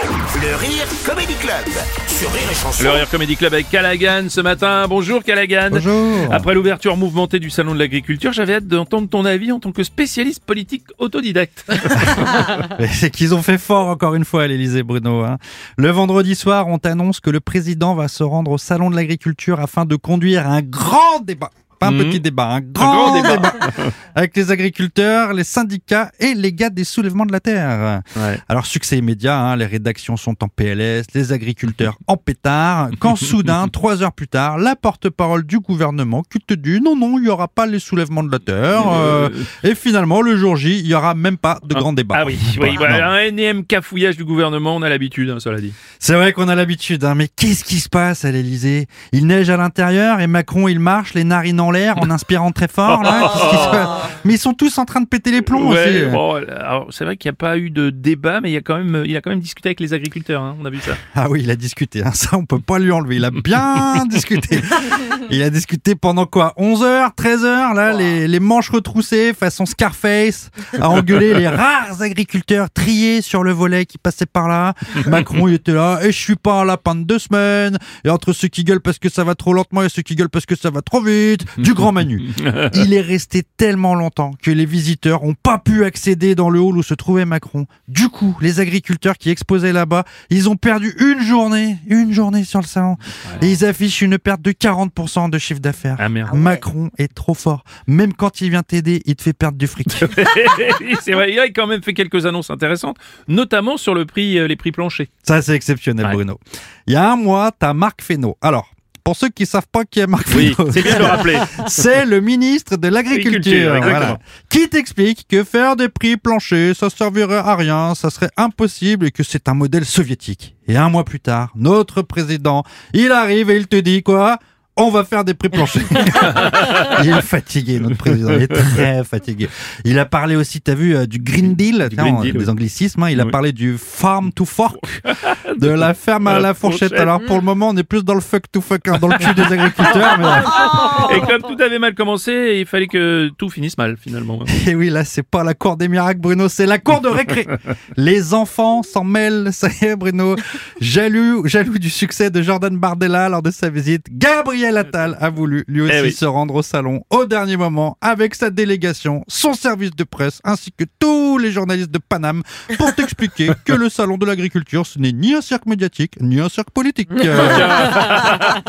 Le Rire Comedy Club sur Rire et Chanson. Le Rire Comedy Club avec Callaghan ce matin. Bonjour Callaghan. Bonjour. Après l'ouverture mouvementée du Salon de l'Agriculture, j'avais hâte d'entendre ton avis en tant que spécialiste politique autodidacte. C'est qu'ils ont fait fort encore une fois à l'Elysée, Bruno. hein. Le vendredi soir, on t'annonce que le président va se rendre au Salon de l'Agriculture afin de conduire un grand débat. Pas un Mhm. petit débat, un grand, grand débat. débat. avec les agriculteurs, les syndicats et les gars des soulèvements de la terre. Ouais. Alors succès immédiat, hein, les rédactions sont en PLS, les agriculteurs en pétard, quand soudain, trois heures plus tard, la porte-parole du gouvernement qui te dit non, non, il n'y aura pas les soulèvements de la terre, euh, et finalement, le jour J, il n'y aura même pas de grand débat. Ah oui, voilà, un énième cafouillage du gouvernement, on a l'habitude, hein, cela dit. C'est vrai qu'on a l'habitude, hein, mais qu'est-ce qui se passe à l'Elysée Il neige à l'intérieur et Macron il marche, les narines en l'air, en inspirant très fort. Là. Qui se mais ils sont tous en train de péter les plombs Ouais, aussi. bon, c'est vrai qu'il n'y a pas eu de débat, mais il, y a quand même, il a quand même discuté avec les agriculteurs, hein, on a vu ça. Ah oui, il a discuté, hein, ça on peut pas lui enlever. Il a bien discuté. Il a discuté pendant quoi 11 heures, 13 heures, là, les, les manches retroussées, façon Scarface, à engueuler les rares agriculteurs triés sur le volet qui passaient par là. Macron, il était là, et je suis pas lapin de deux semaines, et entre ceux qui gueulent parce que ça va trop lentement et ceux qui gueulent parce que ça va trop vite, du grand Manu. Il est resté tellement longtemps que les visiteurs ont pas pu accéder dans le hall où se trouvait Macron. Du coup, les agriculteurs qui exposaient là-bas, ils ont perdu une journée, une journée sur le salon. Et ils affichent une perte de 40% de chiffre d'affaires. Ah merde. Macron est trop fort. Même quand il vient t'aider, il te fait perdre du fric. c'est vrai, il a quand même fait quelques annonces intéressantes, notamment sur le prix, euh, les prix planchers. Ça, c'est exceptionnel, Ouais. Bruno. Il y a un mois, t'as Marc Fesneau. Alors, pour ceux qui savent pas qui est Marc Oui, c'est bien de le rappeler. c'est le ministre de Agriculture, l'Agriculture. Voilà. Qui t'explique que faire des prix planchers, ça servirait à rien, ça serait impossible et que c'est un modèle soviétique. Et un mois plus tard, notre président, il arrive et il te dit quoi? On va faire des prix planchers. il est fatigué, notre président. Il est très fatigué. Il a parlé aussi, t'as vu, euh, du Green Deal, tiens, Green on- Deal, des oui. anglicismes. hein. Il a Oui. parlé du farm to fork, de la ferme à la la fourchette. fourchette. Alors pour le moment, on est plus dans le fuck to fuck, hein, dans le cul des agriculteurs. mais- Et comme tout avait mal commencé, il fallait que tout finisse mal finalement. Et oui, là, c'est pas la cour des miracles, Bruno, c'est la cour de récré. Les enfants s'en mêlent, ça y est, Bruno. Jaloux, jaloux du succès de Jordan Bardella lors de sa visite, Gabriel Attal a voulu lui aussi Eh oui. se rendre au salon au dernier moment avec sa délégation, son service de presse ainsi que tous les journalistes de Paname pour t'expliquer que le salon de l'agriculture, ce n'est ni un cirque médiatique, ni un cirque politique. Euh,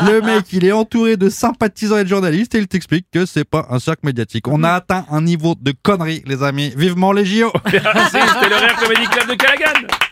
le mec, il est entouré de sympathisants et de journalistes et il t'explique que c'est pas un cirque médiatique. On a atteint un niveau de connerie, les amis. Vivement les JO Merci, c'était le Rire Comedy Club de.